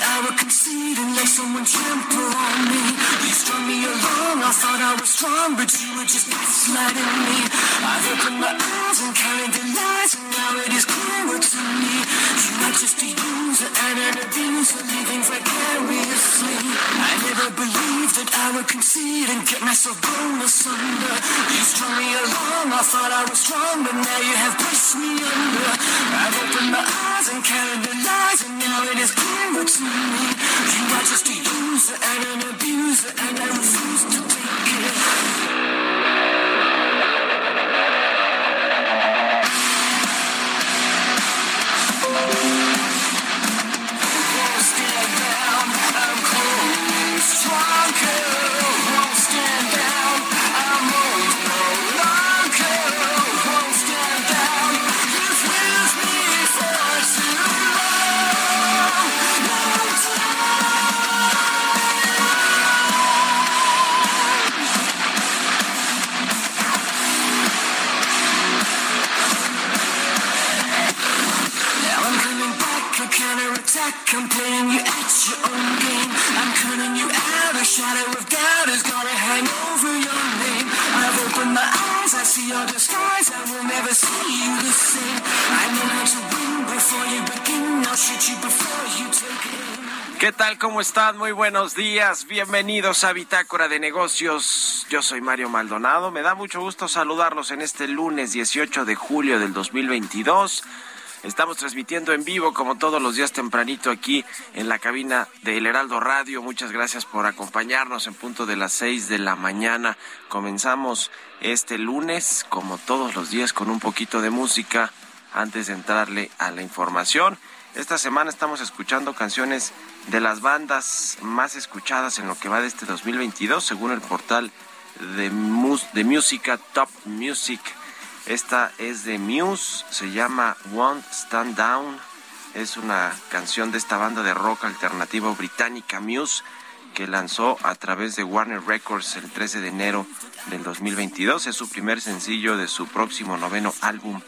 I would concede and let someone trample on me. You strung me along, I thought I was strong, but you were just gaslighting me. I've opened my eyes and counted the lies, and now it is clearer to me. You are just a user and an abuser, living vicariously. I never believed that I would concede and get myself blown asunder. You strung me along, I thought I was strong, but now you have pushed me under. I've opened my eyes and counted the lies, and now it is clearer to me. You are just a user and an abuser, and I refuse to ¿Cómo están? Muy buenos días. Bienvenidos a Bitácora de Negocios. Yo soy Mario Maldonado. Me da mucho gusto saludarlos en este lunes 18 de julio del 2022. Estamos transmitiendo en vivo como todos los días tempranito aquí en la cabina de El Heraldo Radio. Muchas gracias por acompañarnos en punto de las 6 de la mañana. Comenzamos este lunes como todos los días con un poquito de música antes de entrarle a la información. Esta semana estamos escuchando canciones de las bandas más escuchadas en lo que va de este 2022 según el portal de, mus de música Top Music. Esta es de Muse, se llama Won't Stand Down. Es una canción de esta banda de rock alternativo británica Muse que lanzó a través de Warner Records el 13 de enero del 2022. Es su primer sencillo de su próximo noveno álbum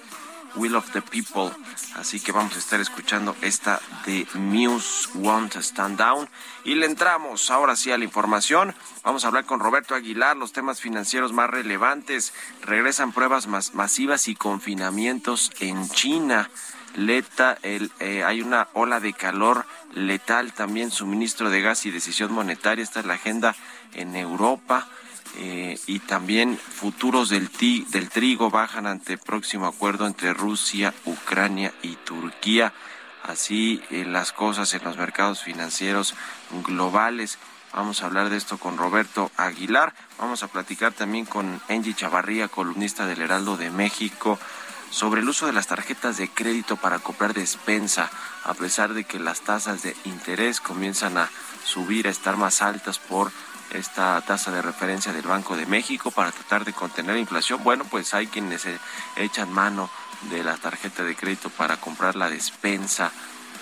Will of the People. Así que vamos a estar escuchando esta de Muse Won't Stand Down. Y le entramos ahora sí a la información. Vamos a hablar con Roberto Aguilar, los temas financieros más relevantes. Regresan pruebas mas- masivas y confinamientos en China. Leta, el, eh, hay una ola de calor letal también, suministro de gas y decisión monetaria. Esta es la agenda en Europa. Eh, y también futuros del, ti- del trigo bajan ante próximo acuerdo entre Rusia, Ucrania y Turquía. Así eh, las cosas en los mercados financieros globales. Vamos a hablar de esto con Roberto Aguilar. Vamos a platicar también con Angie Chavarría, columnista del Heraldo de México, sobre el uso de las tarjetas de crédito para comprar despensa, a pesar de que las tasas de interés comienzan a subir, a estar más altas por esta tasa de referencia del Banco de México para tratar de contener la inflación. Bueno, pues hay quienes echan mano de la tarjeta de crédito para comprar la despensa,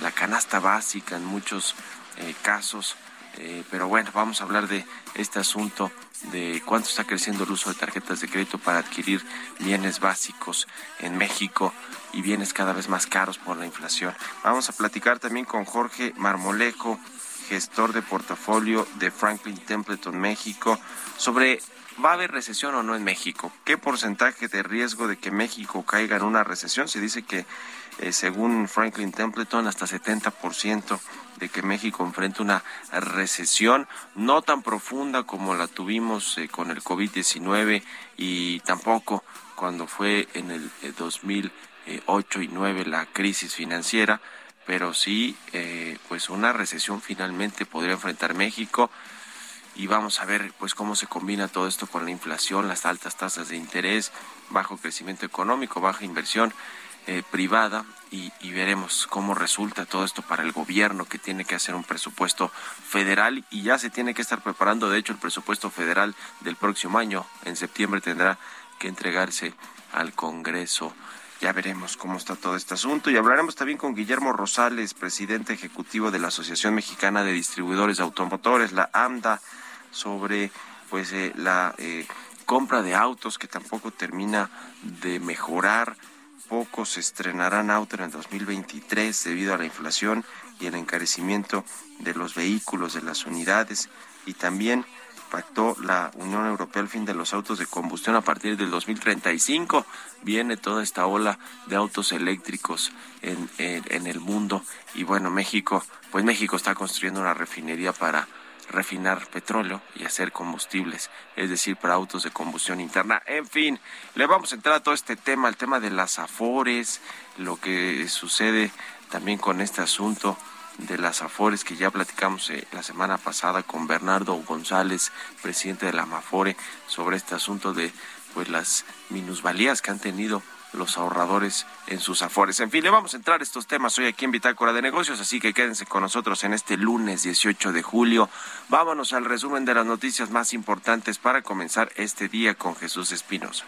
la canasta básica en muchos eh, casos. Eh, pero bueno, vamos a hablar de este asunto de cuánto está creciendo el uso de tarjetas de crédito para adquirir bienes básicos en México y bienes cada vez más caros por la inflación. Vamos a platicar también con Jorge Marmolejo, gestor de portafolio de Franklin Templeton México, sobre ¿Va a haber recesión o no en México? ¿Qué porcentaje de riesgo de que México caiga en una recesión? Se dice que, eh, según Franklin Templeton, hasta 70% de que México enfrente una recesión no tan profunda como la tuvimos eh, con el COVID-19 y tampoco cuando fue en el 2008 eh, y 2009 la crisis financiera, pero sí, pues una recesión finalmente podría enfrentar México. Y vamos a ver pues cómo se combina todo esto con la inflación, las altas tasas de interés, bajo crecimiento económico, baja inversión eh, privada. Y, veremos cómo resulta todo esto para el gobierno que tiene que hacer un presupuesto federal. Y ya se tiene que estar preparando, de hecho el presupuesto federal del próximo año, en septiembre tendrá que entregarse al Congreso. Ya veremos cómo está todo este asunto y hablaremos también con Guillermo Rosales, presidente ejecutivo de la Asociación Mexicana de Distribuidores de Automotores, la AMDA sobre pues eh, la eh, compra de autos que tampoco termina de mejorar. Pocos estrenarán auto en el 2023 debido a la inflación y el encarecimiento de los vehículos, de las unidades y también pactó la Unión Europea el fin de los autos de combustión a partir del 2035. Viene toda esta ola de autos eléctricos en, en el mundo y bueno, México, pues México está construyendo una refinería para refinar petróleo y hacer combustibles, es decir, para autos de combustión interna. En fin, le vamos a entrar a todo este tema, el tema de las afores, lo que sucede también con este asunto de las afores que ya platicamos eh, la semana pasada con Bernardo González, presidente de la Amafore, sobre este asunto de pues las minusvalías que han tenido los ahorradores en sus afores. En fin, le vamos a entrar a estos temas hoy aquí en Bitácora de Negocios, así que quédense con nosotros en este lunes 18 de julio. Vámonos al resumen de las noticias más importantes para comenzar este día con Jesús Espinosa.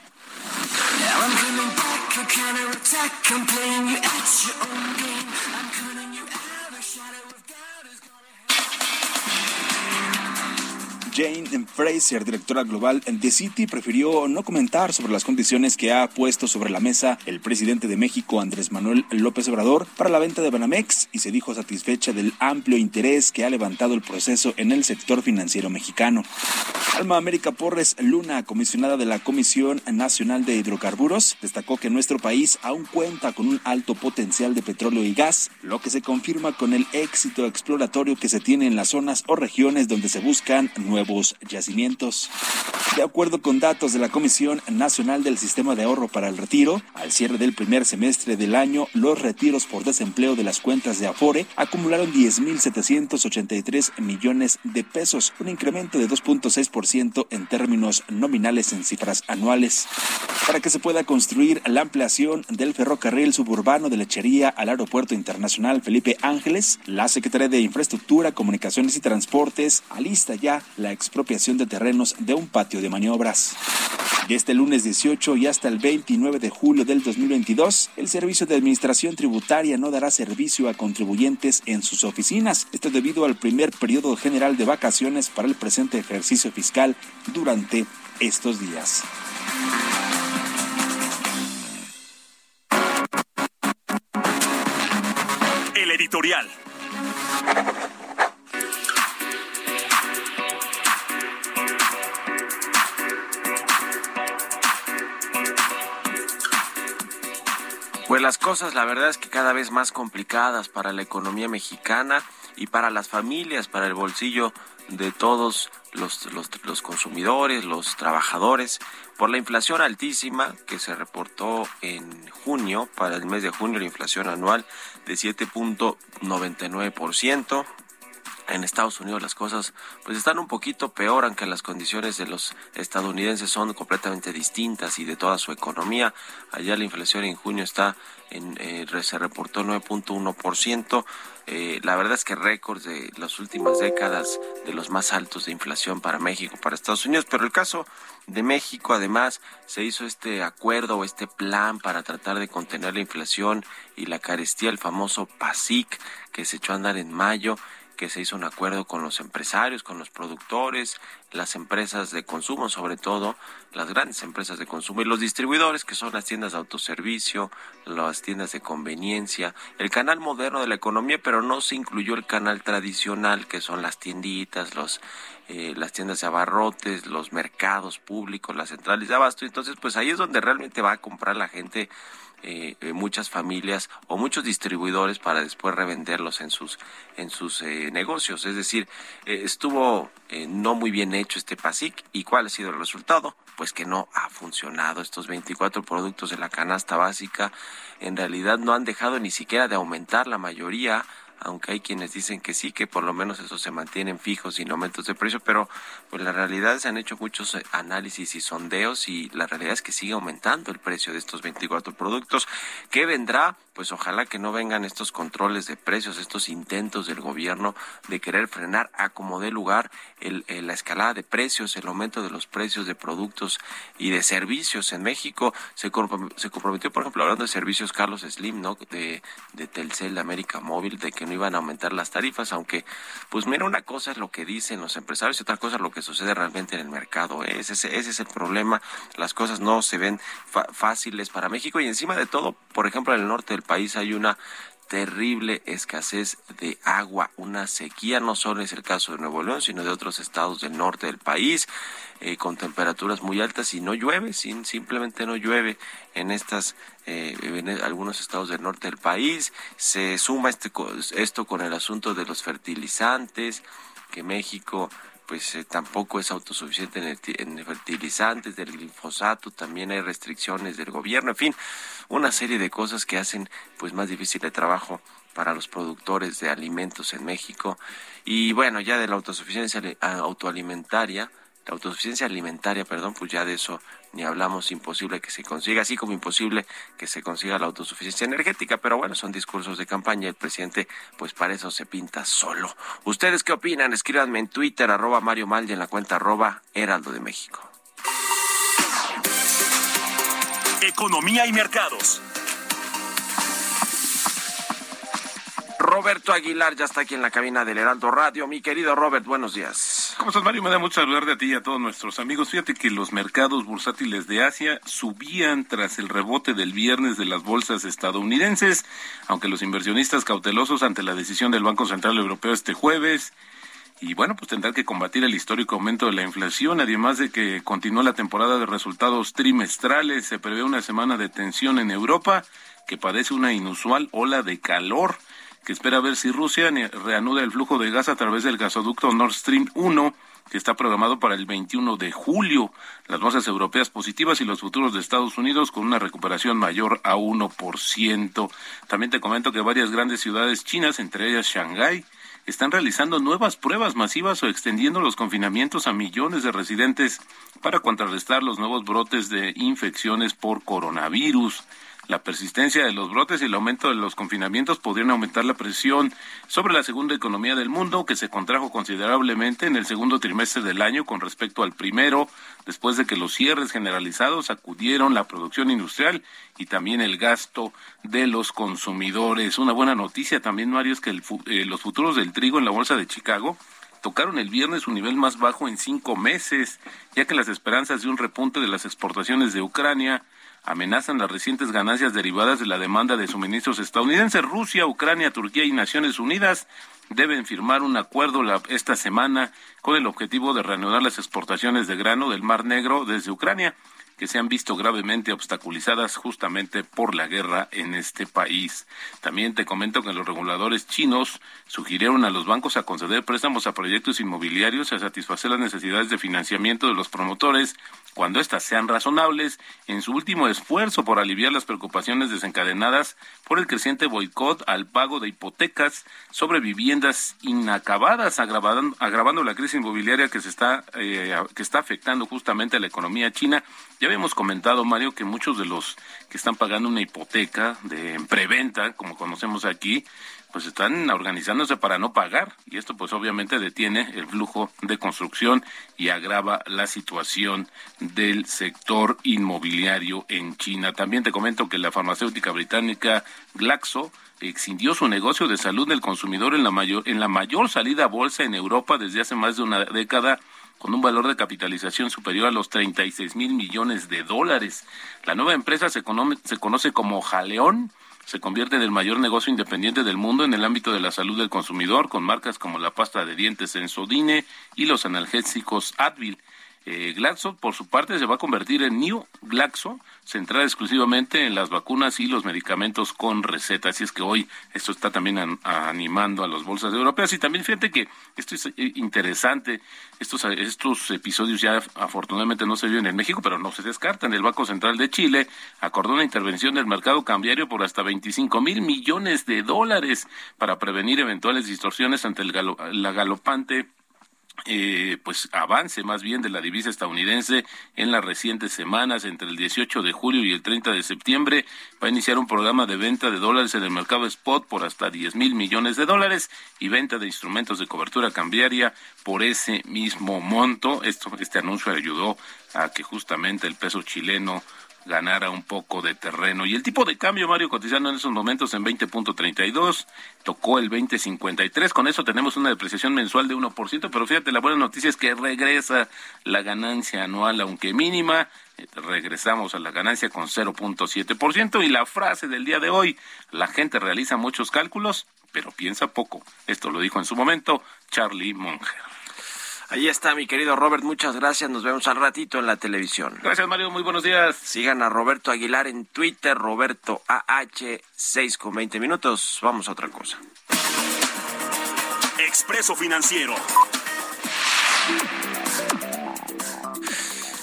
Jane Fraser, directora global de City, prefirió no comentar sobre las condiciones que ha puesto sobre la mesa el presidente de México, Andrés Manuel López Obrador, para la venta de Banamex y se dijo satisfecha del amplio interés que ha levantado el proceso en el sector financiero mexicano. Alma América Porres Luna, comisionada de la Comisión Nacional de Hidrocarburos, destacó que nuestro país aún cuenta con un alto potencial de petróleo y gas, lo que se confirma con el éxito exploratorio que se tiene en las zonas o regiones donde se buscan nuevos nuevos yacimientos. De acuerdo con datos de la Comisión Nacional del Sistema de Ahorro para el Retiro, al cierre del primer semestre del año, los retiros por desempleo de las cuentas de Afore acumularon 10.783 millones de pesos, un incremento de 2.6% en términos nominales en cifras anuales. Para que se pueda construir la ampliación del ferrocarril suburbano de Lechería al Aeropuerto Internacional Felipe Ángeles, la Secretaría de Infraestructura, Comunicaciones y Transportes alista ya la expropiación de terrenos de un patio de maniobras. De este lunes 18 y hasta el 29 de julio del 2022, el Servicio de Administración Tributaria no dará servicio a contribuyentes en sus oficinas. Esto debido al primer periodo general de vacaciones para el presente ejercicio fiscal durante estos días. El editorial. Pues las cosas, la verdad es que cada vez más complicadas para la economía mexicana y para las familias, para el bolsillo de todos los, los, consumidores, los trabajadores, por la inflación altísima que se reportó en junio, para el mes de junio la inflación anual de 7.99%, en Estados Unidos las cosas pues están un poquito peor, aunque las condiciones de los estadounidenses son completamente distintas y de toda su economía. Allá la inflación en junio está en, eh, se reportó 9.1%. Eh, la verdad es que récords de las últimas décadas de los más altos de inflación para México, para Estados Unidos, pero el caso de México además se hizo este acuerdo o este plan para tratar de contener la inflación y la carestía, el famoso PASIC que se echó a andar en mayo que se hizo un acuerdo con los empresarios, con los productores, las empresas de consumo, sobre todo las grandes empresas de consumo y los distribuidores, que son las tiendas de autoservicio, las tiendas de conveniencia, el canal moderno de la economía, pero no se incluyó el canal tradicional, que son las tienditas, los eh, las tiendas de abarrotes, los mercados públicos, las centrales de abasto. Entonces, pues ahí es donde realmente va a comprar la gente eh, eh, muchas familias o muchos distribuidores para después revenderlos en sus en sus eh, negocios. Es decir, estuvo no muy bien hecho este PASIC y cuál ha sido el resultado, pues que no ha funcionado. Estos 24 productos de la canasta básica en realidad no han dejado ni siquiera de aumentar la mayoría aunque hay quienes dicen que sí, que por lo menos esos se mantienen fijos sin aumentos de precio, pero pues la realidad se han hecho muchos eh, análisis y sondeos y la realidad es que sigue aumentando el precio de estos 24 productos. ¿Qué vendrá? Pues ojalá que no vengan estos controles de precios, estos intentos del gobierno de querer frenar a como dé lugar el, la escalada de precios, el aumento de los precios de productos y de servicios en México. Se, se comprometió, por ejemplo, hablando de servicios Carlos Slim, ¿no? De Telcel, de América Móvil, de que iban a aumentar las tarifas, aunque, pues mira, una cosa es lo que dicen los empresarios y otra cosa es lo que sucede realmente en el mercado. Ese, ese es el problema. Las cosas no se ven fáciles para México y encima de todo, por ejemplo, en el norte del país hay una terrible escasez de agua, una sequía, no solo es el caso de Nuevo León, sino de otros estados del norte del país, eh, con temperaturas muy altas y no llueve, sin, simplemente no llueve en estas eh, algunos estados del norte del país. Se suma este, esto con el asunto de los fertilizantes, que México pues eh, tampoco es autosuficiente en, en, fertilizantes, del glifosato, también hay restricciones del gobierno, en fin, una serie de cosas que hacen pues más difícil el trabajo para los productores de alimentos en México. Y bueno, ya de la autosuficiencia autoalimentaria, la autosuficiencia alimentaria, perdón, pues ya de eso ni hablamos, imposible que se consiga, así como imposible que se consiga la autosuficiencia energética, pero bueno, son discursos de campaña, el presidente pues para eso se pinta solo. ¿Ustedes qué opinan? Escríbanme en Twitter, arroba Mario Mal y en la cuenta arroba Heraldo de México. Economía y mercados. Roberto Aguilar ya está aquí en la cabina del Heraldo Radio. Mi querido Robert, buenos días. ¿Cómo estás, Mario? Me da mucho saludarte a ti y a todos nuestros amigos. Fíjate que los mercados bursátiles de Asia subían tras el rebote del viernes de las bolsas estadounidenses, aunque los inversionistas cautelosos ante la decisión del Banco Central Europeo este jueves y bueno, pues tendrá que combatir el histórico aumento de la inflación, además de que continúa la temporada de resultados trimestrales, se prevé una semana de tensión en Europa que padece una inusual ola de calor que espera ver si Rusia reanuda el flujo de gas a través del gasoducto Nord Stream 1 que está programado para el 21 de julio. Las bolsas europeas positivas y los futuros de Estados Unidos con una recuperación mayor a 1%. También te comento que varias grandes ciudades chinas, entre ellas Shanghái, están realizando nuevas pruebas masivas o extendiendo los confinamientos a millones de residentes para contrarrestar los nuevos brotes de infecciones por coronavirus. La persistencia de los brotes y el aumento de los confinamientos podrían aumentar la presión sobre la segunda economía del mundo, que se contrajo considerablemente en el segundo trimestre del año con respecto al primero, después de que los cierres generalizados acudieron la producción industrial y también el gasto de los consumidores. Una buena noticia también, Mario, es que eh, los futuros del trigo en la bolsa de Chicago tocaron el viernes su nivel más bajo en cinco meses, ya que las esperanzas de un repunte de las exportaciones de Ucrania amenazan las recientes ganancias derivadas de la demanda de suministros estadounidenses. Rusia, Ucrania, Turquía y Naciones Unidas deben firmar un acuerdo esta semana con el objetivo de reanudar las exportaciones de grano del Mar Negro desde Ucrania que se han visto gravemente obstaculizadas justamente por la guerra en este país. También te comento que los reguladores chinos sugirieron a los bancos a conceder préstamos a proyectos inmobiliarios a satisfacer las necesidades de financiamiento de los promotores cuando éstas sean razonables, en su último esfuerzo por aliviar las preocupaciones desencadenadas por el creciente boicot al pago de hipotecas sobre viviendas inacabadas, agravando la crisis inmobiliaria que se está eh, que está afectando justamente a la economía china. Ya habíamos comentado, Mario, que muchos de los que están pagando una hipoteca de preventa, como conocemos aquí, pues están organizándose para no pagar y esto pues obviamente detiene el flujo de construcción y agrava la situación del sector inmobiliario en China. También te comento que la farmacéutica británica Glaxo excindió su negocio de salud del consumidor en la mayor en la mayor salida a bolsa en Europa desde hace más de una década con un valor de capitalización superior a los 36 mil millones de dólares. La nueva empresa se, se conoce como Jaleón se convierte en el mayor negocio independiente del mundo en el ámbito de la salud del consumidor, con marcas como la pasta de dientes Sensodine y los analgésicos Advil. Eh, Glaxo, por su parte, se va a convertir en New Glaxo, centrada exclusivamente en las vacunas y los medicamentos con receta. Así es que hoy esto está también animando a las bolsas europeas. Y también fíjate que esto es eh, interesante. Estos, estos episodios ya afortunadamente no se viven en México, pero no se descartan. El Banco Central de Chile acordó una intervención del mercado cambiario por hasta 25 mil millones de dólares para prevenir eventuales distorsiones ante el la galopante eh, pues avance más bien de la divisa estadounidense en las recientes semanas entre el 18 de julio y el 30 de septiembre va a iniciar un programa de venta de dólares en el mercado spot por hasta 10 mil millones de dólares y venta de instrumentos de cobertura cambiaria por ese mismo monto. Esto, este anuncio ayudó a que justamente el peso chileno ganara un poco de terreno. Y el tipo de cambio, Mario, cotizando en esos momentos en 20.32, tocó el 20.53. Con eso tenemos una depreciación mensual de 1%, pero fíjate, la buena noticia es que regresa la ganancia anual, aunque mínima. Eh, regresamos a la ganancia con 0.7%. Y la frase del día de hoy, la gente realiza muchos cálculos, pero piensa poco. Esto lo dijo en su momento Charlie Munger. Ahí está, mi querido Robert. Muchas gracias. Nos vemos al ratito en la televisión. Gracias, Mario. Muy buenos días. Sigan a Roberto Aguilar en Twitter, Roberto AH, 6 con 20 minutos. Vamos a otra cosa. Expreso Financiero.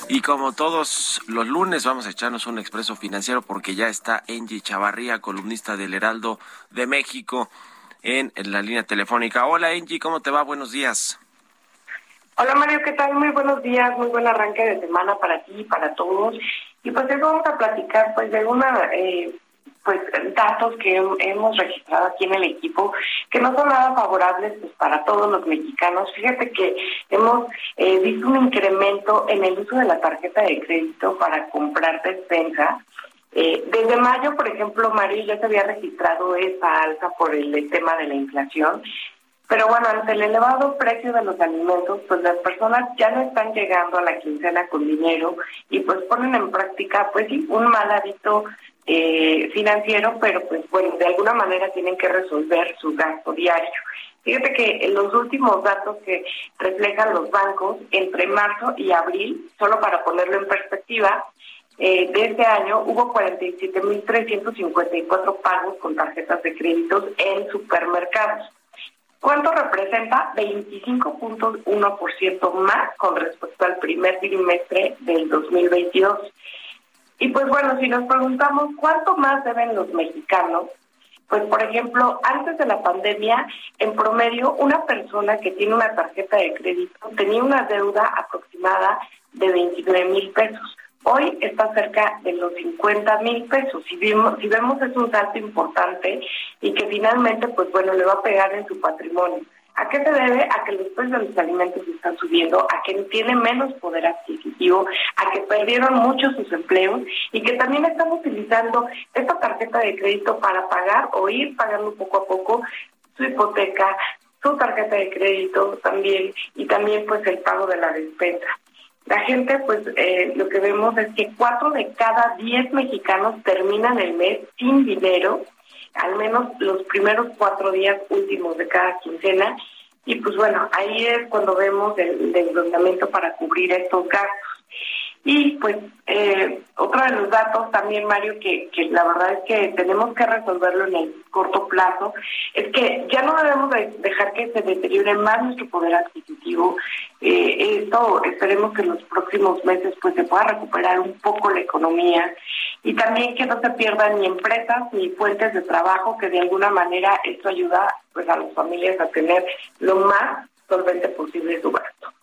Y como todos los lunes vamos a echarnos un expreso financiero porque ya está Angie Chavarría, columnista del Heraldo de México, en, en la línea telefónica. Hola Angie, ¿cómo te va? Buenos días. Hola Mario, ¿qué tal? Muy buenos días, muy buen arranque de semana para ti y para todos. Y pues hoy vamos a platicar pues de una eh, pues datos que hemos registrado aquí en el equipo que no son nada favorables pues, para todos los mexicanos. Fíjate que hemos eh, visto un incremento en el uso de la tarjeta de crédito para comprar despensa. Eh, desde mayo, por ejemplo, Mario, ya se había registrado esa alza por el tema de la inflación pero bueno, ante el elevado precio de los alimentos, pues las personas ya no están llegando a la quincena con dinero y pues ponen en práctica, pues sí, un mal hábito eh, financiero, pero pues bueno, de alguna manera tienen que resolver su gasto diario. Fíjate que los últimos datos que reflejan los bancos entre marzo y abril, solo para ponerlo en perspectiva, eh, de este año hubo 47.354 pagos con tarjetas de créditos en supermercados. ¿Cuánto representa? 25.1% más con respecto al primer trimestre del 2022. Y pues bueno, si nos preguntamos cuánto más deben los mexicanos, pues por ejemplo, antes de la pandemia, en promedio, una persona que tiene una tarjeta de crédito tenía una deuda aproximada de 29 mil pesos. Hoy está cerca de los 50 mil pesos. Si, vemos, si vemos es un salto importante y que finalmente, pues bueno, le va a pegar en su patrimonio. ¿A qué se debe? A que los precios de los alimentos están subiendo, a que tienen menos poder adquisitivo, a que perdieron mucho sus empleos y que también están utilizando esta tarjeta de crédito para pagar o ir pagando poco a poco su hipoteca, su tarjeta de crédito también y también pues el pago de la despensa. La gente, pues eh, lo que vemos es que cuatro de cada diez mexicanos terminan el mes sin dinero, al menos los primeros cuatro días últimos de cada quincena. Y pues bueno, ahí es cuando vemos el endeudamiento para cubrir estos gastos. Y pues eh, otro de los datos también, Mario, que, que la verdad es que tenemos que resolverlo en el corto plazo, es que ya no debemos dejar que se deteriore más nuestro poder adquisitivo. Eh, esto esperemos que en los próximos meses pues se pueda recuperar un poco la economía y también que no se pierdan ni empresas ni fuentes de trabajo, que de alguna manera esto ayuda pues a las familias a tener lo más solvente posible su gasto.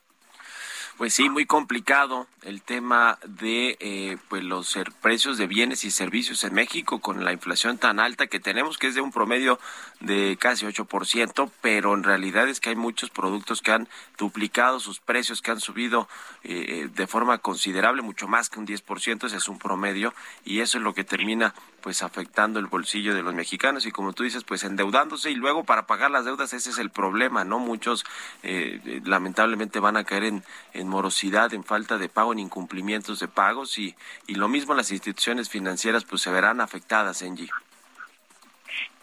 Pues sí, muy complicado el tema de eh, pues los precios de bienes y servicios en México con la inflación tan alta que tenemos, que es de un promedio de casi 8%, pero en realidad es que hay muchos productos que han duplicado sus precios, que han subido eh, de forma considerable, mucho más que un 10%, ese es un promedio, y eso es lo que termina pues afectando el bolsillo de los mexicanos y como tú dices, pues endeudándose y luego para pagar las deudas ese es el problema, ¿no? Muchos eh, lamentablemente van a caer en, en morosidad, en falta de pago, en incumplimientos de pagos y, y lo mismo las instituciones financieras pues se verán afectadas, Engie.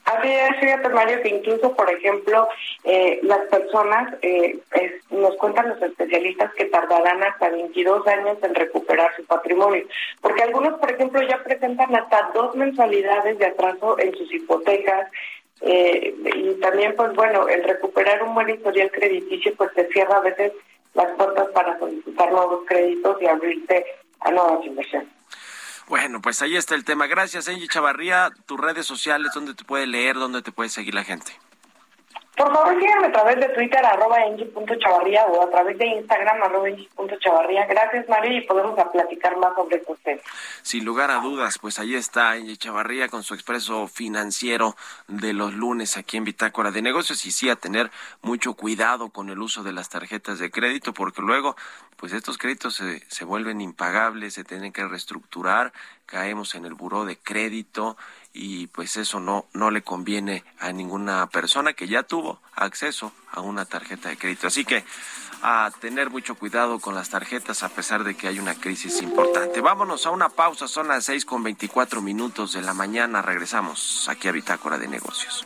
Así es, fíjate Mario, que incluso, por ejemplo, eh, las personas, eh, nos cuentan los especialistas que tardarán hasta 22 años en recuperar su patrimonio, porque algunos, por ejemplo, ya presentan hasta dos mensualidades de atraso en sus hipotecas, eh, y también, pues bueno, el recuperar un buen historial crediticio, pues te cierra a veces las puertas para solicitar nuevos créditos y abrirte a nuevas inversiones. Bueno, pues ahí está el tema. Gracias, Angie Chavarría. Tus redes sociales, ¿dónde te puede leer? ¿Dónde te puede seguir la gente? Por favor, síganme a través de Twitter, arroba Chavarría, o a través de Instagram, arroba Chavarría. Gracias, María, y podemos platicar más sobre estos. Sin lugar a dudas, pues ahí está Angie Chavarría con su expreso financiero de los lunes aquí en Bitácora de Negocios. Y sí, a tener mucho cuidado con el uso de las tarjetas de crédito, porque luego, pues estos créditos se, se vuelven impagables, se tienen que reestructurar, caemos en el buró de crédito y pues eso no, no le conviene a ninguna persona que ya tuvo acceso a una tarjeta de crédito. Así que a tener mucho cuidado con las tarjetas a pesar de que hay una crisis importante. Vámonos a una pausa, son las seis con veinticuatro minutos de la mañana. Regresamos aquí a Bitácora de Negocios.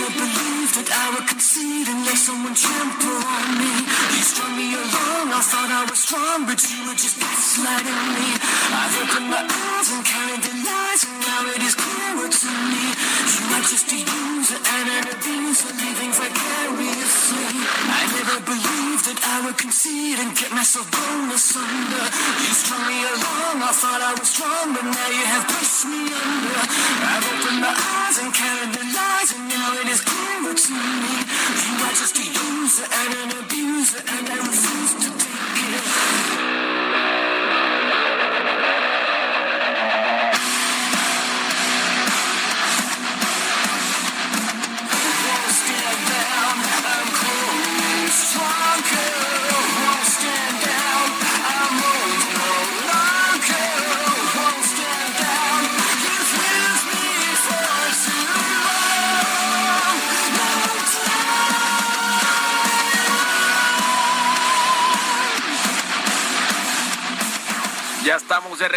I would concede and let someone trample on me. You strung me along, I thought I was strong, but you were just gaslighting me. I've opened my eyes and counted the lies, and now it is clearer to me. You are just a user and an abuser, living vicariously. I never believed that I would concede and get myself blown asunder. You strung me along, I thought I was strong, but now you have pushed me under. I've opened my eyes and counted the lies, and now it is clearer to You are just a user and an abuser, and I refuse to take it.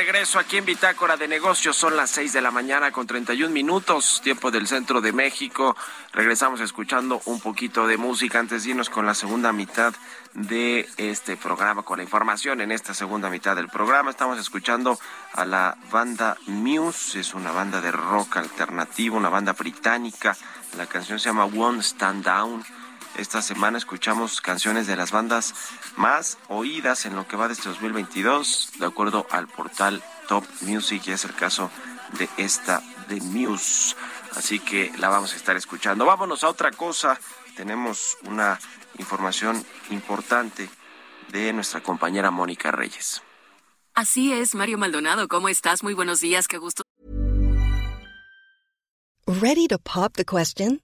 Regreso aquí en Bitácora de Negocios. Son las 6 de la mañana con 31 minutos, tiempo del centro de México. Regresamos escuchando un poquito de música antes de irnos con la segunda mitad de este programa, con la información en esta segunda mitad del programa. Estamos escuchando a la banda Muse, es una banda de rock alternativo, una banda británica. La canción se llama One Stand Down. Esta semana escuchamos canciones de las bandas más oídas en lo que va de este 2022, de acuerdo al portal Top Music, y es el caso de esta de Muse. Así que la vamos a estar escuchando. Vámonos a otra cosa. Tenemos una información importante de nuestra compañera Mónica Reyes. Así es, Mario Maldonado, ¿cómo estás? Muy buenos días, qué gusto. Ready to pop the question?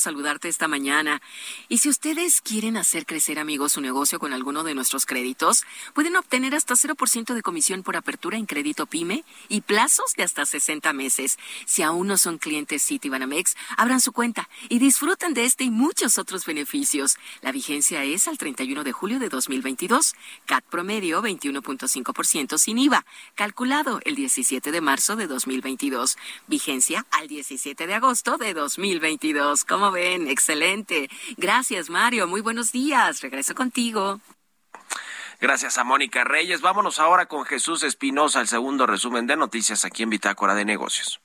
Saludarte esta mañana. Y si ustedes quieren hacer crecer, amigos, su negocio con alguno de nuestros créditos, pueden obtener hasta 0% de comisión por apertura en crédito PYME y plazos de hasta 60 meses. Si aún no son clientes Citibanamex, abran su cuenta y disfruten de este y muchos otros beneficios. La vigencia es al 31 de julio de 2022. CAT promedio 21.5% sin IVA, calculado el 17 de marzo de 2022. Vigencia al 17 de agosto de 2022. ¿Cómo ven? Excelente. Gracias, Mario. Muy buenos días. Regreso contigo. Gracias a Mónica Reyes. Vámonos ahora con Jesús Espinosa, el segundo resumen de noticias aquí en Bitácora de Negocios.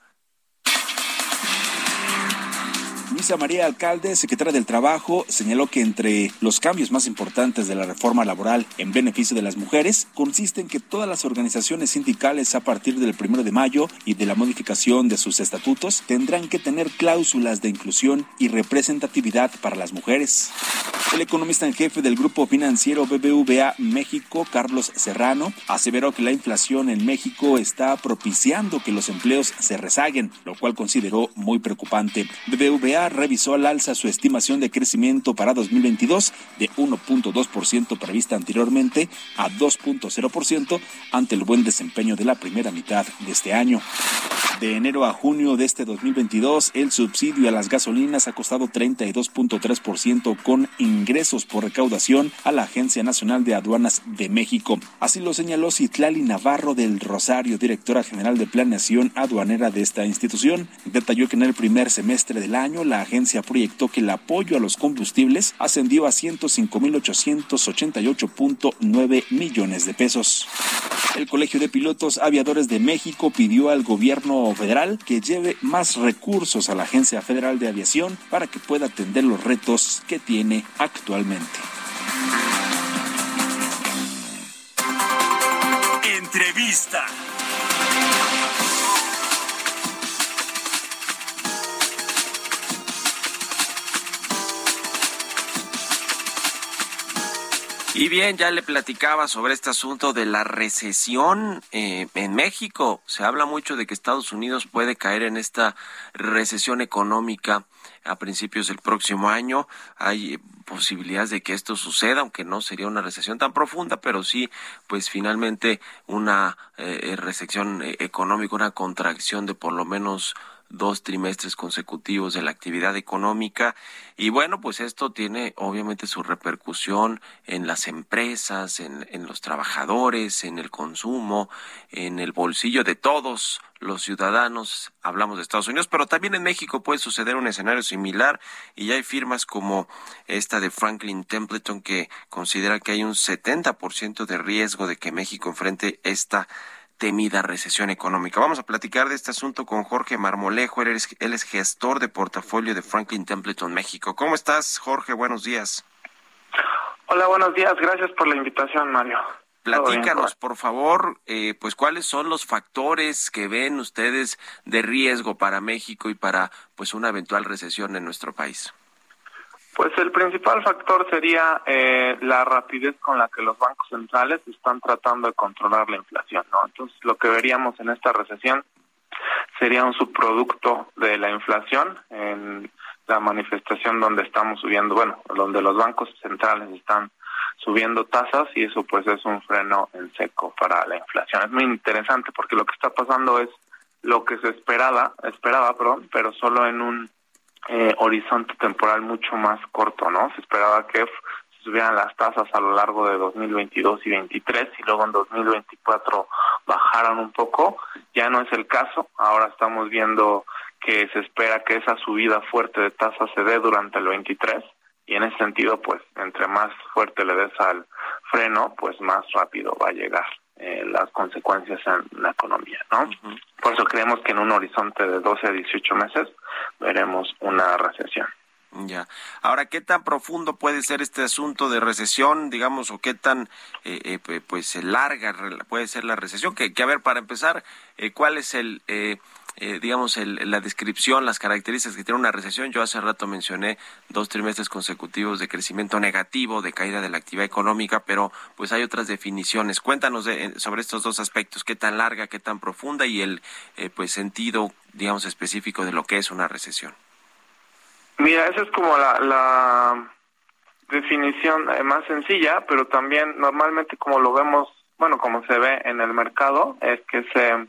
Luisa María Alcalde, secretaria del Trabajo, señaló que entre los cambios más importantes de la reforma laboral en beneficio de las mujeres consiste en que todas las organizaciones sindicales a partir del primero de mayo y de la modificación de sus estatutos tendrán que tener cláusulas de inclusión y representatividad para las mujeres. El economista en jefe del grupo financiero BBVA México, Carlos Serrano, aseveró que la inflación en México está propiciando que los empleos se rezaguen, lo cual consideró muy preocupante. BBVA revisó al alza su estimación de crecimiento para 2022 de 1.2% prevista anteriormente a 2.0% ante el buen desempeño de la primera mitad de este año. De enero a junio de este 2022, el subsidio a las gasolinas ha costado 32.3% con ingresos por recaudación a la Agencia Nacional de Aduanas de México. Así lo señaló Citlali Navarro del Rosario, directora general de Planeación Aduanera de esta institución. Detalló que en el primer semestre del año la agencia proyectó que el apoyo a los combustibles ascendió a 105.888.9 millones de pesos. El Colegio de Pilotos Aviadores de México pidió al gobierno federal que lleve más recursos a la Agencia Federal de Aviación para que pueda atender los retos que tiene actualmente. Entrevista. Y bien, ya le platicaba sobre este asunto de la recesión eh, en México. Se habla mucho de que Estados Unidos puede caer en esta recesión económica a principios del próximo año. Hay posibilidades de que esto suceda, aunque no sería una recesión tan profunda, pero sí, pues finalmente una eh, recesión eh, económica, una contracción de por lo menos dos trimestres consecutivos de la actividad económica. Y bueno, pues esto tiene obviamente su repercusión en las empresas, en, en los trabajadores, en el consumo, en el bolsillo de todos los ciudadanos, hablamos de Estados Unidos, pero también en México puede suceder un escenario similar y ya hay firmas como esta de Franklin Templeton que considera que hay un 70% de riesgo de que México enfrente esta temida recesión económica. Vamos a platicar de este asunto con Jorge Marmolejo, él es, él es gestor de portafolio de Franklin Templeton México. ¿Cómo estás, Jorge? Buenos días. Hola, buenos días. Gracias por la invitación, Mario. Platícanos, por favor, eh, pues cuáles son los factores que ven ustedes de riesgo para México y para pues una eventual recesión en nuestro país. Pues el principal factor sería eh, la rapidez con la que los bancos centrales están tratando de controlar la inflación, ¿no? Entonces lo que veríamos en esta recesión sería un subproducto de la inflación en la manifestación donde estamos subiendo, bueno, donde los bancos centrales están subiendo tasas y eso pues es un freno en seco para la inflación. Es muy interesante porque lo que está pasando es lo que se esperaba, esperaba, perdón, pero solo en un eh, horizonte temporal mucho más corto, ¿no? Se esperaba que subieran las tasas a lo largo de 2022 y 2023 y luego en 2024 bajaran un poco. Ya no es el caso. Ahora estamos viendo que se espera que esa subida fuerte de tasas se dé durante el 23 y en ese sentido, pues, entre más fuerte le des al freno, pues más rápido va a llegar eh, las consecuencias en la economía, ¿no? Por eso creemos que en un horizonte de 12 a 18 meses veremos una recesión. Ya. Ahora, ¿qué tan profundo puede ser este asunto de recesión, digamos, o qué tan, eh, eh, pues, larga puede ser la recesión? Que, que a ver, para empezar, eh, ¿cuál es el, eh, eh, digamos, el, la descripción, las características que tiene una recesión? Yo hace rato mencioné dos trimestres consecutivos de crecimiento negativo, de caída de la actividad económica, pero pues hay otras definiciones. Cuéntanos de, sobre estos dos aspectos, qué tan larga, qué tan profunda y el, pues, sentido, digamos, específico de lo que es una recesión. Mira, esa es como la, la definición eh, más sencilla, pero también normalmente como lo vemos, bueno, como se ve en el mercado, es que se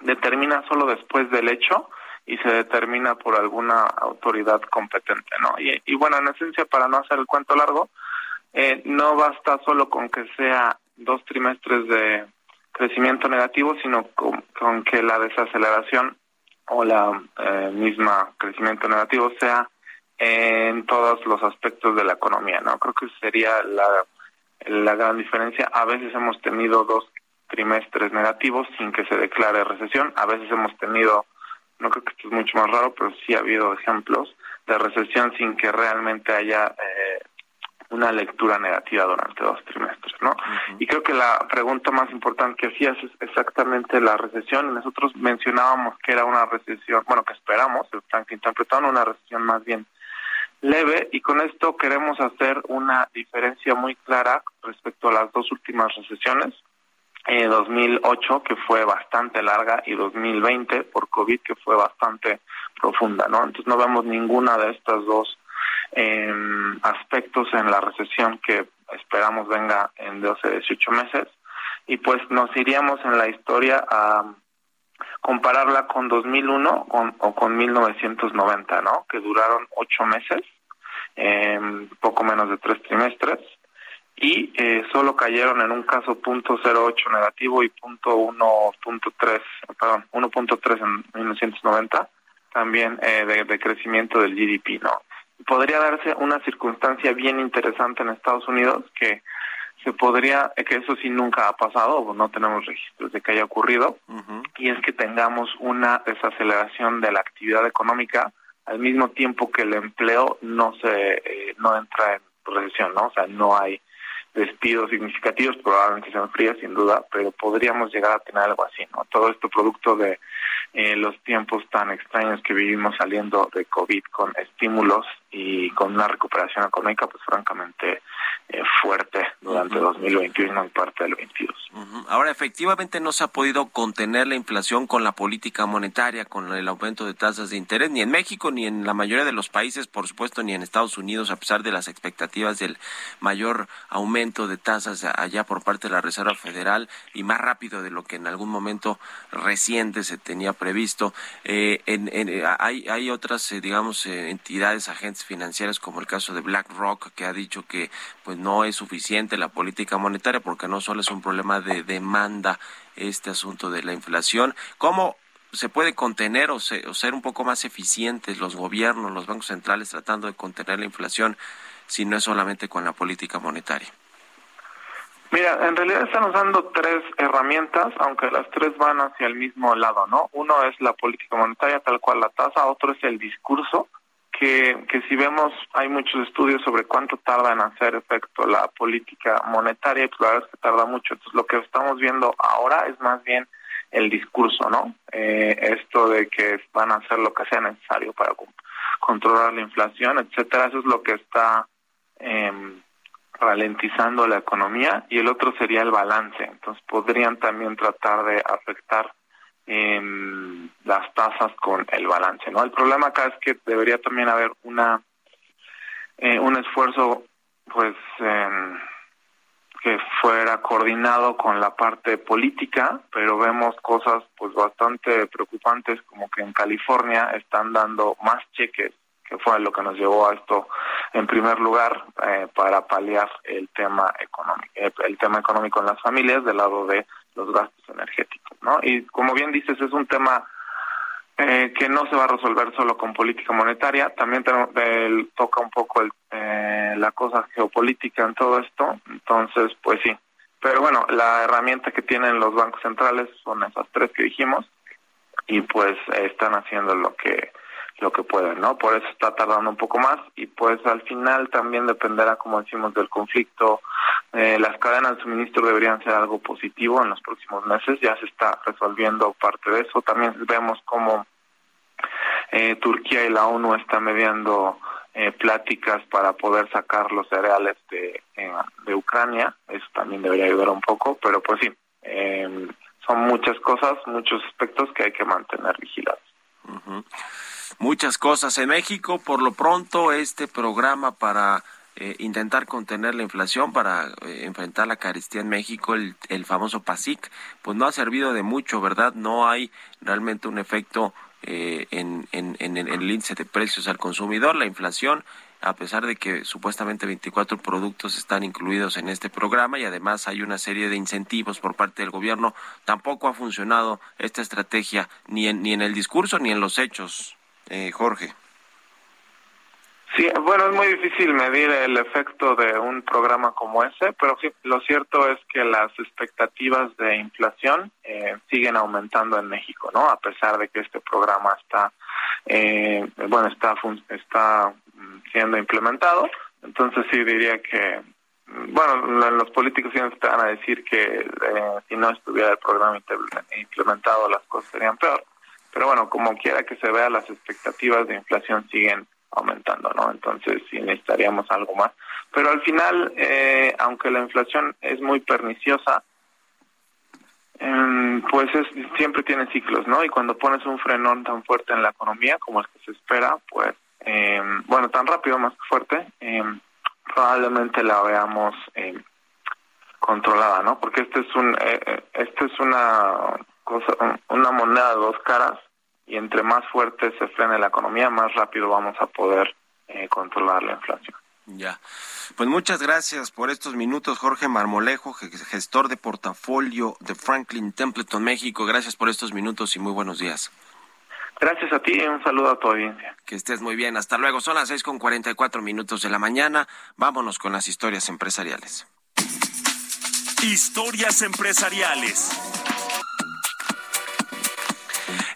determina solo después del hecho y se determina por alguna autoridad competente, ¿no? Y, y bueno, en esencia, para no hacer el cuento largo, eh, no basta solo con que sea dos trimestres de crecimiento negativo, sino con, que la desaceleración o la eh, misma crecimiento negativo sea en todos los aspectos de la economía, ¿no? Creo que sería la, la gran diferencia. A veces hemos tenido dos trimestres negativos sin que se declare recesión, a veces hemos tenido, no creo que esto es mucho más raro, pero sí ha habido ejemplos de recesión sin que realmente haya eh, una lectura negativa durante dos trimestres, ¿no? Y creo que la pregunta más importante que hacías es exactamente la recesión. Nosotros mencionábamos que era una recesión, bueno, que esperamos, están interpretando una recesión más bien leve y con esto queremos hacer una diferencia muy clara respecto a las dos últimas recesiones, eh, 2008 que fue bastante larga y 2020 por COVID que fue bastante profunda, ¿no? Entonces no vemos ninguna de estas dos eh, aspectos en la recesión que esperamos venga en 12, 18 meses y pues nos iríamos en la historia a compararla con 2001 con, o con 1990, ¿no? Que duraron ocho meses, eh, poco menos de tres trimestres, y eh, solo cayeron en un caso punto .08 negativo y punto .1.3, perdón, 1.3 en 1990, también eh, de, de crecimiento del GDP, ¿no? Podría darse una circunstancia bien interesante en Estados Unidos que se podría, que eso sí nunca ha pasado, o no tenemos registros de que haya ocurrido, y es que tengamos una desaceleración de la actividad económica al mismo tiempo que el empleo no se eh, no entra en recesión, ¿no? O sea, no hay despidos significativos, probablemente se enfría sin duda, pero podríamos llegar a tener algo así, ¿no? Todo esto producto de eh, los tiempos tan extraños que vivimos saliendo de COVID con estímulos y con una recuperación económica, pues francamente eh, fuerte durante 2021 y parte del 22. Ahora, efectivamente no se ha podido contener la inflación con la política monetaria, con el aumento de tasas de interés, ni en México, ni en la mayoría de los países, por supuesto, ni en Estados Unidos, a pesar de las expectativas del mayor aumento de tasas allá por parte de la Reserva Federal y más rápido de lo que en algún momento reciente se tenía previsto. Eh, en, hay, hay otras, eh, digamos, entidades, agentes financieras, como el caso de BlackRock, que ha dicho que pues no es suficiente la política monetaria porque no solo es un problema de demanda este asunto de la inflación. ¿Cómo se puede contener o, ser un poco más eficientes los gobiernos, los bancos centrales tratando de contener la inflación si no es solamente con la política monetaria? Mira, en realidad están usando tres herramientas, aunque las tres van hacia el mismo lado, ¿no? Uno es la política monetaria, tal cual la tasa, otro es el discurso, que, que si vemos, hay muchos estudios sobre cuánto tarda en hacer efecto la política monetaria y pues la verdad es que tarda mucho. Entonces lo que estamos viendo ahora es más bien el discurso, ¿no? Eh, esto de que van a hacer lo que sea necesario para controlar la inflación, etcétera, eso es lo que está eh, ralentizando la economía y el otro sería el balance. Entonces podrían también tratar de afectar en las tasas con el balance, ¿no? El problema acá es que debería también haber una eh, un esfuerzo, pues, que fuera coordinado con la parte política, pero vemos cosas, pues, bastante preocupantes, como que en California están dando más cheques, que fue lo que nos llevó a esto en primer lugar eh, para paliar el tema económico, el tema económico en las familias del lado de los gastos energéticos, ¿no? Y como bien dices, es un tema eh, que no se va a resolver solo con política monetaria, también toca un poco el, eh, la cosa geopolítica en todo esto, entonces, pues sí. Pero bueno, la herramienta que tienen los bancos centrales son esas tres que dijimos y pues están haciendo lo que lo que pueden, ¿no? Por eso está tardando un poco más y pues al final también dependerá, como decimos, del conflicto. Eh, las cadenas de suministro deberían ser algo positivo en los próximos meses, ya se está resolviendo parte de eso. También vemos cómo eh, Turquía y la ONU están mediando eh, pláticas para poder sacar los cereales de, de Ucrania, eso también debería ayudar un poco, pero pues sí, son muchas cosas, muchos aspectos que hay que mantener vigilados. Muchas cosas en México. Por lo pronto, este programa para eh, intentar contener la inflación para eh, enfrentar la carestía en México, el, el, famoso PASIC, pues no ha servido de mucho, ¿verdad? No hay realmente un efecto eh, en, en, en, el índice de precios al consumidor. La inflación, a pesar de que supuestamente 24 productos están incluidos en este programa y además hay una serie de incentivos por parte del gobierno, tampoco ha funcionado esta estrategia ni en, ni en el discurso ni en los hechos. Jorge. Sí, bueno, es muy difícil medir el efecto de un programa como ese, pero lo cierto es que las expectativas de inflación eh, siguen aumentando en México, ¿no? A pesar de que este programa está, eh, bueno, está está siendo implementado, entonces sí diría que, bueno, los políticos siempre te van a decir que eh, si no estuviera el programa implementado las cosas serían peor, pero bueno, como quiera que se vea, las expectativas de inflación siguen aumentando, ¿no? Entonces sí necesitaríamos algo más. Pero al final, eh, aunque la inflación es muy perniciosa, em, pues es, siempre tiene ciclos, ¿no? Y cuando pones un frenón tan fuerte en la economía como el que se espera, pues, em, bueno, tan rápido más que fuerte, em, probablemente la veamos controlada, ¿no? Porque este es un, eh, eh, este es una cosa, una moneda de dos caras y entre más fuerte se frene la economía, más rápido vamos a poder eh, controlar la inflación. Ya. Pues muchas gracias por estos minutos, Jorge Marmolejo, gestor de portafolio de Franklin Templeton México. Gracias por estos minutos y muy buenos días. Gracias a ti y un saludo a tu audiencia. Que estés muy bien. Hasta luego. Son las seis con cuarenta y cuatro minutos de la mañana. Vámonos con las historias empresariales. Historias empresariales.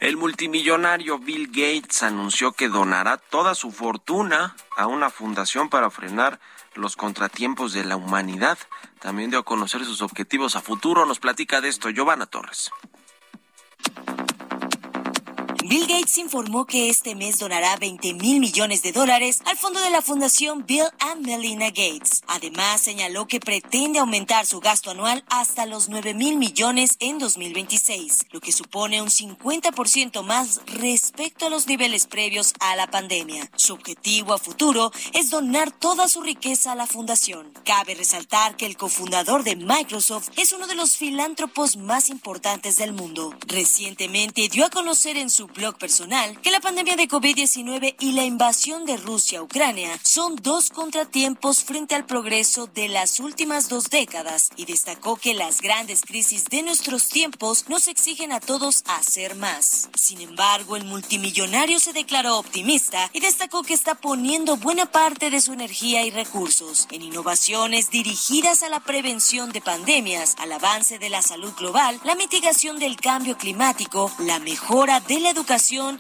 El multimillonario Bill Gates anunció que donará toda su fortuna a una fundación para frenar los contratiempos de la humanidad. También dio a conocer sus objetivos a futuro. Nos platica de esto Giovanna Torres. Bill Gates informó que este mes donará 20 mil millones de dólares al fondo de la Fundación Bill and Melinda Gates. Además, señaló que pretende aumentar su gasto anual hasta los 9 mil millones en 2026, lo que supone un 50% más respecto a los niveles previos a la pandemia. Su objetivo a futuro es donar toda su riqueza a la fundación. Cabe resaltar que el cofundador de Microsoft es uno de los filántropos más importantes del mundo. Recientemente dio a conocer en su blog personal que la pandemia de COVID-19 y la invasión de Rusia a Ucrania son dos contratiempos frente al progreso de las últimas dos décadas y destacó que las grandes crisis de nuestros tiempos nos exigen a todos hacer más. Sin embargo, el multimillonario se declaró optimista y destacó que está poniendo buena parte de su energía y recursos en innovaciones dirigidas a la prevención de pandemias, al avance de la salud global, la mitigación del cambio climático, la mejora de la educación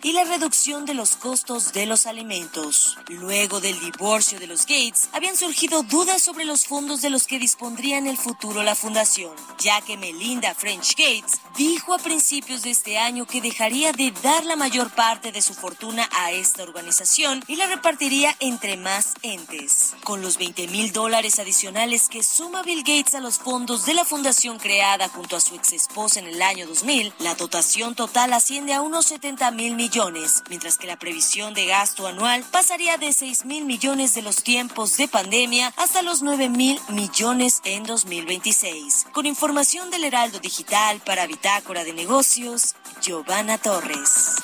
y la reducción de los costos de los alimentos. Luego del divorcio de los Gates, habían surgido dudas sobre los fondos de los que dispondría en el futuro la fundación, ya que Melinda French Gates dijo a principios de este año que dejaría de dar la mayor parte de su fortuna a esta organización y la repartiría entre más entes. Con los 20 mil dólares adicionales que suma Bill Gates a los fondos de la fundación creada junto a su ex esposa en el año 2000, la dotación total asciende a unos 70 mil millones, mientras que la previsión de gasto anual pasaría de 6 mil millones de los tiempos de pandemia hasta los 9 mil millones en 2026. Con información del Heraldo Digital para Bitácora de Negocios, Giovanna Torres.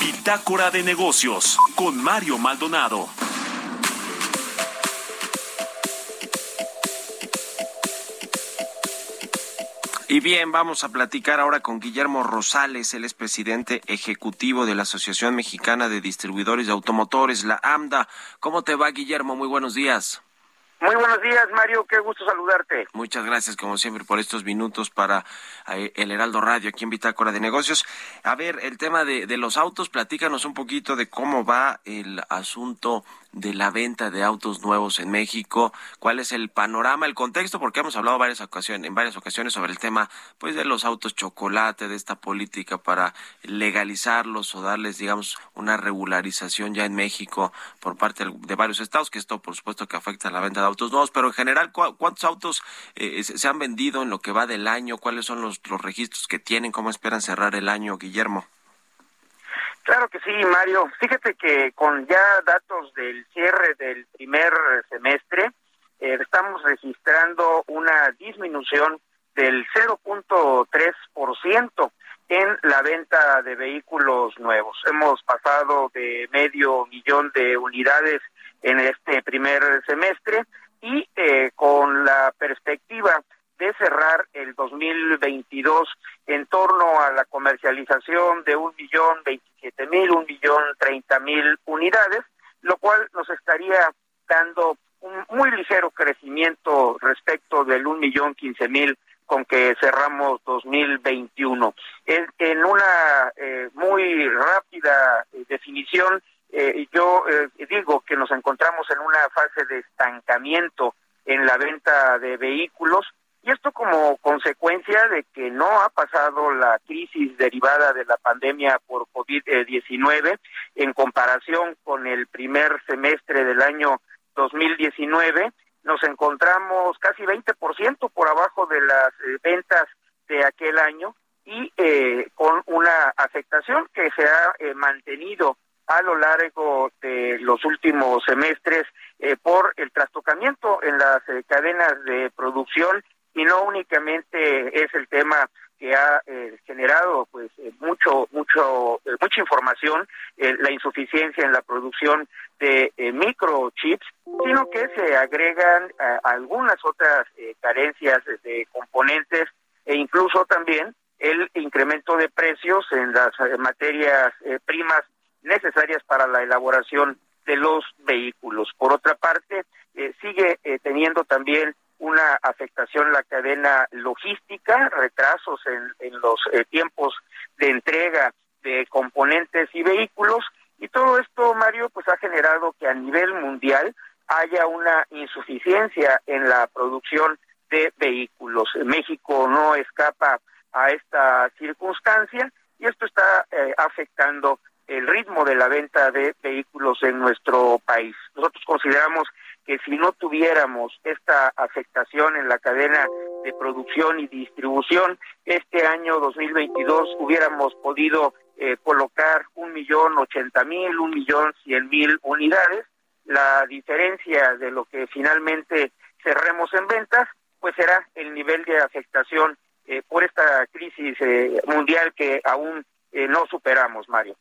Bitácora de Negocios con Mario Maldonado. Y bien, vamos a platicar ahora con Guillermo Rosales, él es presidente ejecutivo de la Asociación Mexicana de Distribuidores de Automotores, la AMDA. ¿Cómo te va, Guillermo? Muy buenos días. Muy buenos días, Mario. Qué gusto saludarte. Muchas gracias, como siempre, por estos minutos para eh, el Heraldo Radio aquí en Bitácora de Negocios. A ver, el tema de, los autos, platícanos un poquito de cómo va el asunto de la venta de autos nuevos en México, cuál es el panorama, el contexto, porque hemos hablado varias ocasiones, en varias ocasiones sobre el tema pues de los autos chocolate, de esta política para legalizarlos o darles, digamos, una regularización ya en México por parte de varios estados, que esto por supuesto que afecta a la venta de autos nuevos, pero en general, ¿cuántos autos eh, se han vendido en lo que va del año? ¿Cuáles son los, los registros que tienen? ¿Cómo esperan cerrar el año, Guillermo? Claro que sí, Mario. Fíjate que con ya datos del cierre del primer semestre, eh, estamos registrando una disminución del 0.3% en la venta de vehículos nuevos. Hemos pasado de medio millón de unidades en este primer semestre y eh, con la perspectiva de cerrar el 2022 en torno a la comercialización de un millón veintisiete mil, un millón treinta mil unidades, lo cual nos estaría dando un muy ligero crecimiento respecto del un millón quince mil con que cerramos 2021. En, en una eh, muy rápida eh, definición, eh, yo digo que nos encontramos en una fase de estancamiento en la venta de vehículos y esto como consecuencia de que no ha pasado la crisis derivada de la pandemia por COVID-19 en comparación con el primer semestre del año 2019. Nos encontramos casi 20% por abajo de las eh, ventas de aquel año y eh, con una afectación que se ha eh, mantenido a lo largo de los últimos semestres por el trastocamiento en las cadenas de producción y no únicamente es el tema que ha eh, generado pues eh, mucho mucho eh, mucha información la insuficiencia en la producción de microchips sino que se agregan algunas otras carencias de componentes e incluso también el incremento de precios en las materias primas necesarias para la elaboración de los vehículos por otra parte sigue teniendo también una afectación la cadena logística, retrasos en, los eh, tiempos de entrega de componentes y vehículos y todo esto, Mario, pues ha generado que a nivel mundial haya una insuficiencia en la producción de vehículos. México no escapa a esta circunstancia y esto está eh, afectando el ritmo de la venta de vehículos en nuestro país. Nosotros consideramos que si no tuviéramos esta afectación en la cadena de producción y distribución, este año 2022 hubiéramos podido eh, colocar un millón ochenta mil, un millón cien mil unidades. La diferencia de lo que finalmente cerremos en ventas, pues será el nivel de afectación eh, por esta crisis eh, mundial que aún no superamos, Mario.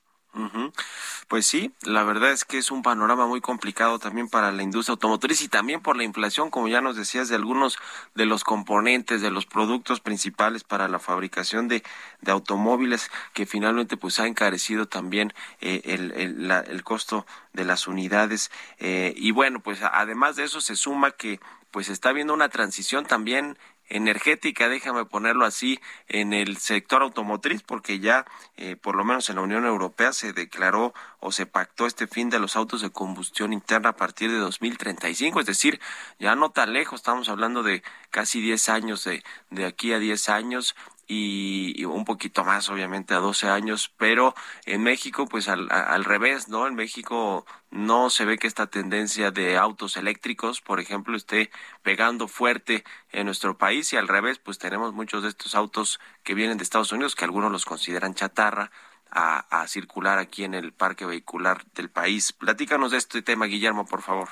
Pues sí, la verdad es que es un panorama muy complicado también para la industria automotriz y también por la inflación, como ya nos decías, de algunos de los componentes, de los productos principales para la fabricación de, de automóviles, que finalmente pues ha encarecido también eh, el, el, el, costo de las unidades. Eh, y bueno, pues además de eso se suma que pues está habiendo una transición también energética, déjame ponerlo así, en el sector automotriz, porque ya, eh, por lo menos en la Unión Europea, se declaró o se pactó este fin de los autos de combustión interna a partir de 2035, es decir, ya no tan lejos, estamos hablando de casi 10 años, de, de aquí a 10 años, y, un poquito más, obviamente, a 12 años, pero en México, pues al, al, revés, ¿no? En México no se ve que esta tendencia de autos eléctricos, por ejemplo, esté pegando fuerte en nuestro país y al revés, pues tenemos muchos de estos autos que vienen de Estados Unidos, que algunos los consideran chatarra, a, a circular aquí en el parque vehicular del país. Platícanos de este tema, Guillermo, por favor.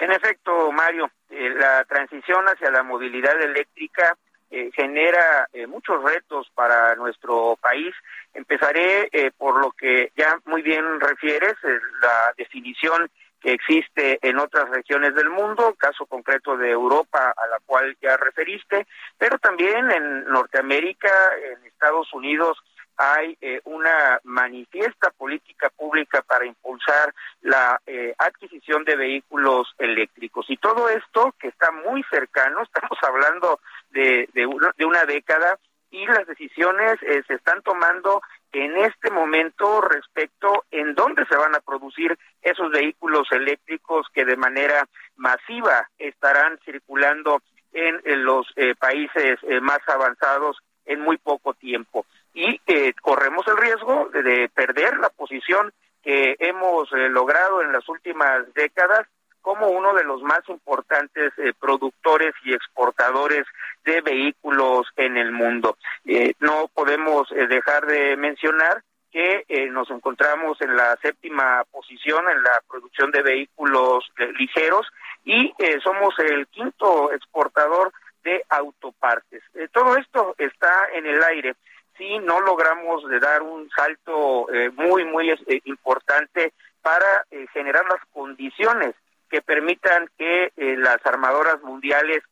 En efecto, Mario, eh, la transición hacia la movilidad eléctrica eh, genera eh, muchos retos para nuestro país. Empezaré eh, por lo que ya muy bien refieres, la definición que existe en otras regiones del mundo, caso concreto de Europa a la cual ya referiste, pero también en Norteamérica, en Estados Unidos, hay una manifiesta política pública para impulsar la adquisición de vehículos eléctricos. Y todo esto, que está muy cercano, estamos hablando de, de, una década y las decisiones eh, se están tomando en este momento respecto en dónde se van a producir esos vehículos eléctricos que de manera masiva estarán circulando en, los eh, países eh, más avanzados en muy poco tiempo. Y corremos el riesgo de, perder la posición que hemos logrado en las últimas décadas como uno de los más importantes eh, productores y exportadores de vehículos en el mundo. Eh, no podemos eh, dejar de mencionar que nos encontramos en la séptima posición en la producción de vehículos ligeros y somos el quinto exportador de autopartes. todo esto está en el aire si no logramos dar un salto muy, muy importante para generar las condiciones que permitan que eh, las armadoras mundiales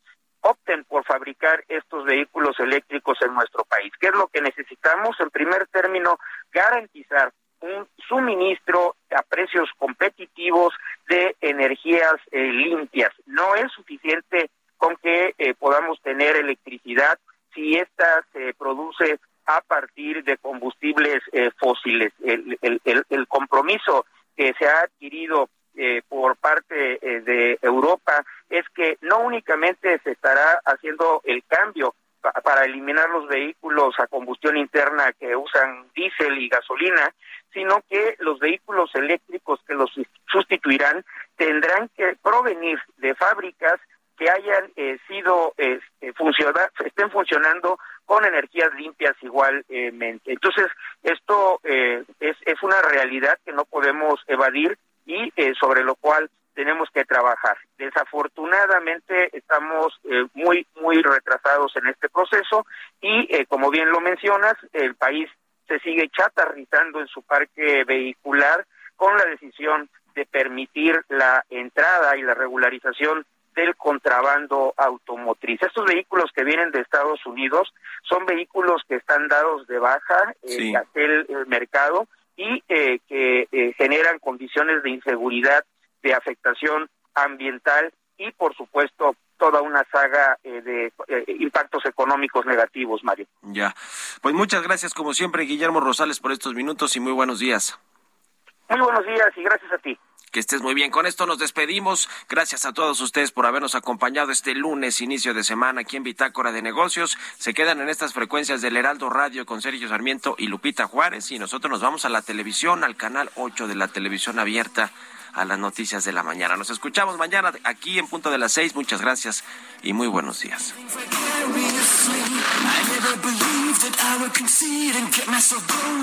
opten por fabricar estos vehículos eléctricos en nuestro país. ¿Qué es lo que necesitamos? En primer término, garantizar un suministro a precios competitivos de energías eh, limpias. No es suficiente con que eh, podamos tener electricidad si ésta se produce a partir de combustibles fósiles. El, compromiso que se ha adquirido eh, por parte eh, de Europa es que no únicamente se estará haciendo el cambio para eliminar los vehículos a combustión interna que usan diésel y gasolina, sino que los vehículos eléctricos que los sustituirán tendrán que provenir de fábricas que hayan eh, sido funcionar, estén funcionando con energías limpias igualmente. Entonces, esto es, es una realidad que no podemos evadir y eh, sobre lo cual tenemos que trabajar. Desafortunadamente estamos eh, muy, muy retrasados en este proceso y, eh, como bien lo mencionas, el país se sigue chatarrizando en su parque vehicular con la decisión de permitir la entrada y la regularización del contrabando automotriz. Estos vehículos que vienen de Estados Unidos son vehículos que están dados de baja en aquel mercado y eh, que eh, generan condiciones de inseguridad, de afectación ambiental y, por supuesto, toda una saga eh, de impactos económicos negativos, Mario. Ya. Pues muchas gracias, como siempre, Guillermo Rosales, por estos minutos y muy buenos días. Muy buenos días y gracias a ti. Que estés muy bien. Con esto nos despedimos. Gracias a todos ustedes por habernos acompañado este lunes, inicio de semana, aquí en Bitácora de Negocios. Se quedan en estas frecuencias del Heraldo Radio con Sergio Sarmiento y Lupita Juárez. Y nosotros nos vamos a la televisión, al canal 8 de la televisión abierta, a las noticias de la mañana. Nos escuchamos mañana aquí en punto de las seis. Muchas gracias y muy buenos días. that I would concede and get myself blown